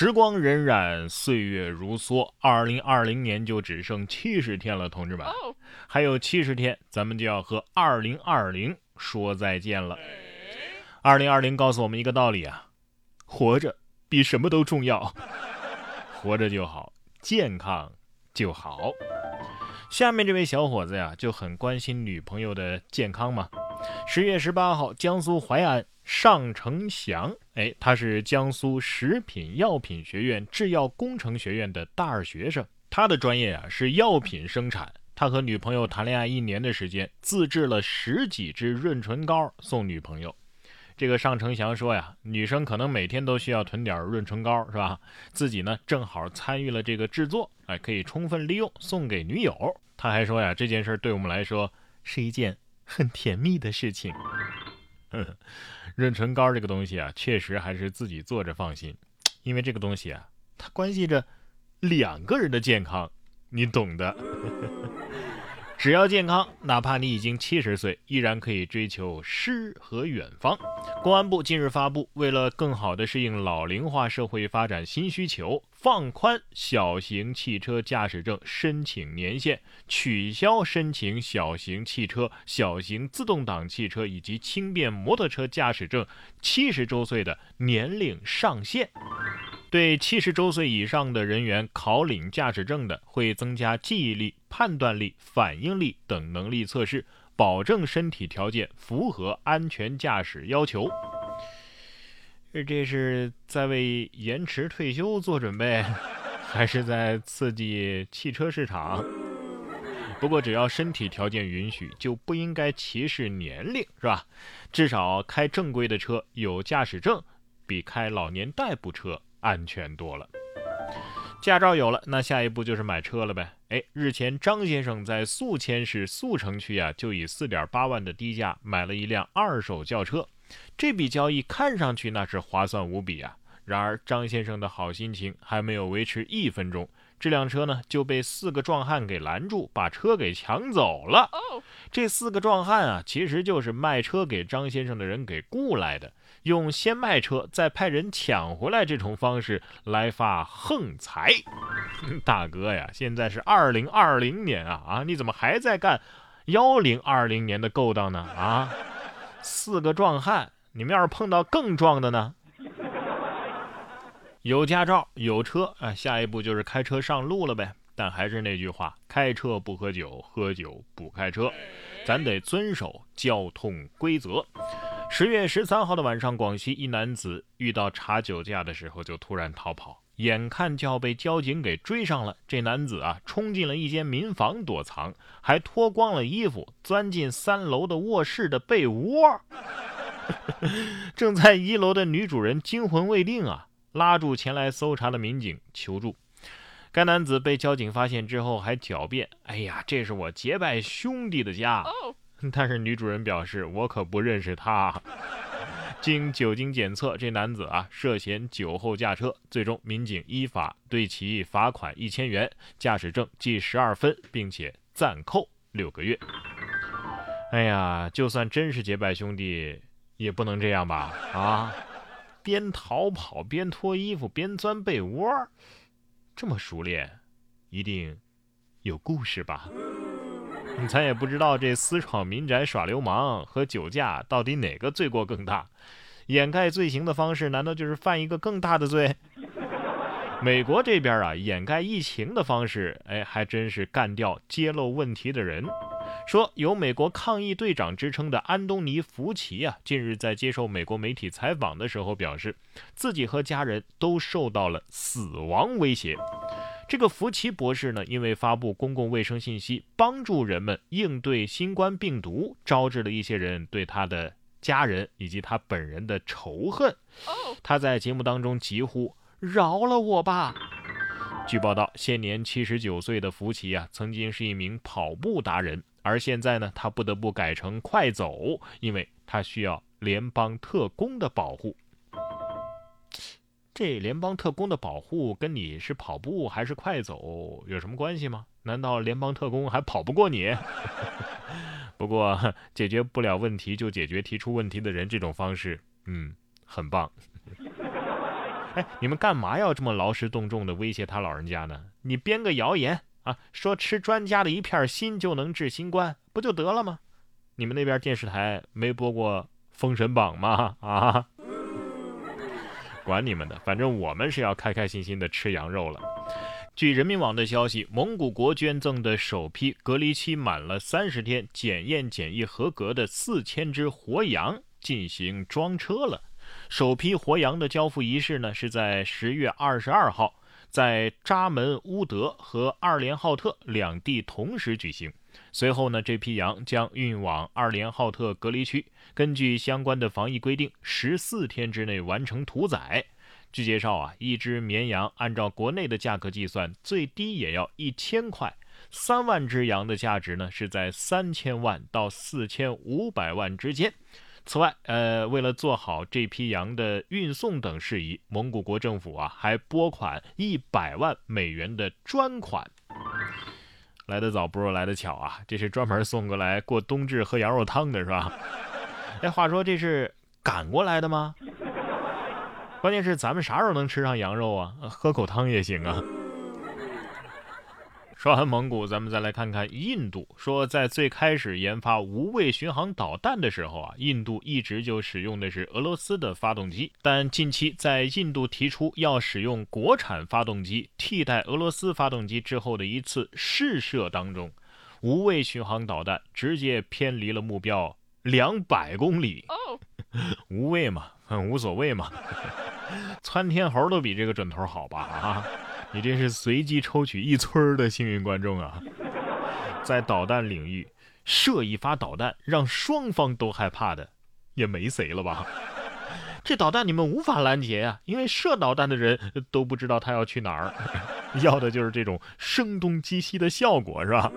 时光荏苒，岁月如梭，二零二零年就只剩七十天了，同志们，还有七十天，咱们就要和二零二零说再见了。二零二零告诉我们一个道理啊，活着比什么都重要，活着就好，健康就好。下面这位小伙子呀，就很关心女朋友的健康嘛。十月十八号，江苏淮安尚成祥，哎，他是江苏食品药品学院制药工程学院的大二学生，他的专业啊是药品生产。他和女朋友谈恋爱一年的时间，自制了十几支润唇膏送女朋友。这个尚成祥说呀，女生可能每天都需要囤点润唇膏，是吧？自己呢正好参与了这个制作，哎，可以充分利用送给女友。他还说呀，这件事对我们来说是一件很甜蜜的事情。润唇膏这个东西啊，确实还是自己做着放心，因为这个东西啊，它关系着两个人的健康，你懂的。只要健康，哪怕你已经七十岁，依然可以追求诗和远方。公安部近日发布，为了更好地适应老龄化社会发展新需求，放宽小型汽车驾驶证申请年限，取消申请小型汽车、小型自动挡汽车以及轻便摩托车驾驶证七十周岁的年龄上限。对七十周岁以上的人员考领驾驶证的，会增加记忆力、判断力、反应力等能力测试，保证身体条件符合安全驾驶要求。这是在为延迟退休做准备，还是在刺激汽车市场？不过只要身体条件允许，就不应该歧视年龄，是吧？至少开正规的车，有驾驶证，比开老年代步车。安全多了，驾照有了，那下一步就是买车了呗。哎，日前张先生在宿迁市宿城区啊，就以四点八万的低价买了一辆二手轿车，这笔交易看上去那是划算无比啊。然而张先生的好心情还没有维持一分钟，这辆车呢就被四个壮汉给拦住，把车给抢走了。这四个壮汉啊，其实就是卖车给张先生的人给雇来的。用先卖车再派人抢回来这种方式来发横财，大哥呀，现在是二零二零年啊啊，你怎么还在干幺零二零年的勾当呢？啊，四个壮汉，你们要是碰到更壮的呢？有驾照有车啊，下一步就是开车上路了呗。但还是那句话，开车不喝酒，喝酒不开车，咱得遵守交通规则。十月十三号的晚上，广西一男子遇到查酒驾的时候，就突然逃跑，眼看就要被交警给追上了。这男子啊，冲进了一间民房躲藏，还脱光了衣服，钻进三楼的卧室的被窝。正在一楼的女主人惊魂未定啊，拉住前来搜查的民警求助。该男子被交警发现之后，还狡辩：“哎呀，这是我结拜兄弟的家。”但是女主人表示，我可不认识他。经酒精检测，这男子啊涉嫌酒后驾车，最终民警依法对其罚款一千元，驾驶证记十二分，并且暂扣六个月。哎呀，就算真是结拜兄弟，也不能这样吧？啊，边逃跑边脱衣服边钻被窝，这么熟练，一定有故事吧？咱也不知道这私闯民宅耍流氓和酒驾到底哪个罪过更大，掩盖罪行的方式难道就是犯一个更大的罪？美国这边啊，掩盖疫情的方式，哎，还真是干掉揭露问题的人。说有美国抗疫队长之称的安东尼·福奇啊，近日在接受美国媒体采访的时候表示，自己和家人都受到了死亡威胁。这个福奇博士呢，因为发布公共卫生信息，帮助人们应对新冠病毒，招致了一些人对他的家人以及他本人的仇恨。他在节目当中疾呼：“饶了我吧！”据报道，现年七十九岁的福奇啊，曾经是一名跑步达人，而现在呢，他不得不改成快走，因为他需要联邦特工的保护。这联邦特工的保护跟你是跑步还是快走有什么关系吗？难道联邦特工还跑不过你？不过解决不了问题就解决提出问题的人这种方式，嗯，很棒。哎，你们干嘛要这么劳师动众的威胁他老人家呢？你编个谣言啊，说吃专家的一片心就能治新冠，不就得了吗？你们那边电视台没播过《封神榜》吗？啊，管你们的，反正我们是要开开心心的吃羊肉了。据人民网的消息，蒙古国捐赠的首批隔离期满了三十天、检验检疫合格的四千只活羊进行装车了。首批活羊的交付仪式呢，是在十月二十二号，在扎门乌德和二连浩特两地同时举行。随后呢，这批羊将运往二连浩特隔离区，根据相关的防疫规定，十四天之内完成屠宰。据介绍啊，一只绵羊按照国内的价格计算，最低也要一千块。三万只羊的价值呢，是在三千万到四千五百万之间。此外，呃，为了做好这批羊的运送等事宜，蒙古国政府啊还拨款一百万美元的专款。来得早不如来得巧啊，这是专门送过来过冬至喝羊肉汤的是吧？哎，话说这是赶过来的吗？关键是咱们啥时候能吃上羊肉啊？喝口汤也行啊。说完蒙古，咱们再来看看印度。说在最开始研发无畏巡航导弹的时候啊，印度一直就使用的是俄罗斯的发动机。但近期在印度提出要使用国产发动机替代俄罗斯发动机之后的一次试射当中，无畏巡航导弹直接偏离了目标两百公里。无畏嘛，很无所谓嘛。窜天猴都比这个准头好吧？啊，你这是随机抽取一村的幸运观众啊！在导弹领域射一发导弹，让双方都害怕的，也没谁了吧？这导弹你们无法拦截呀，因为射导弹的人都不知道他要去哪儿，要的就是这种声东击西的效果，是吧？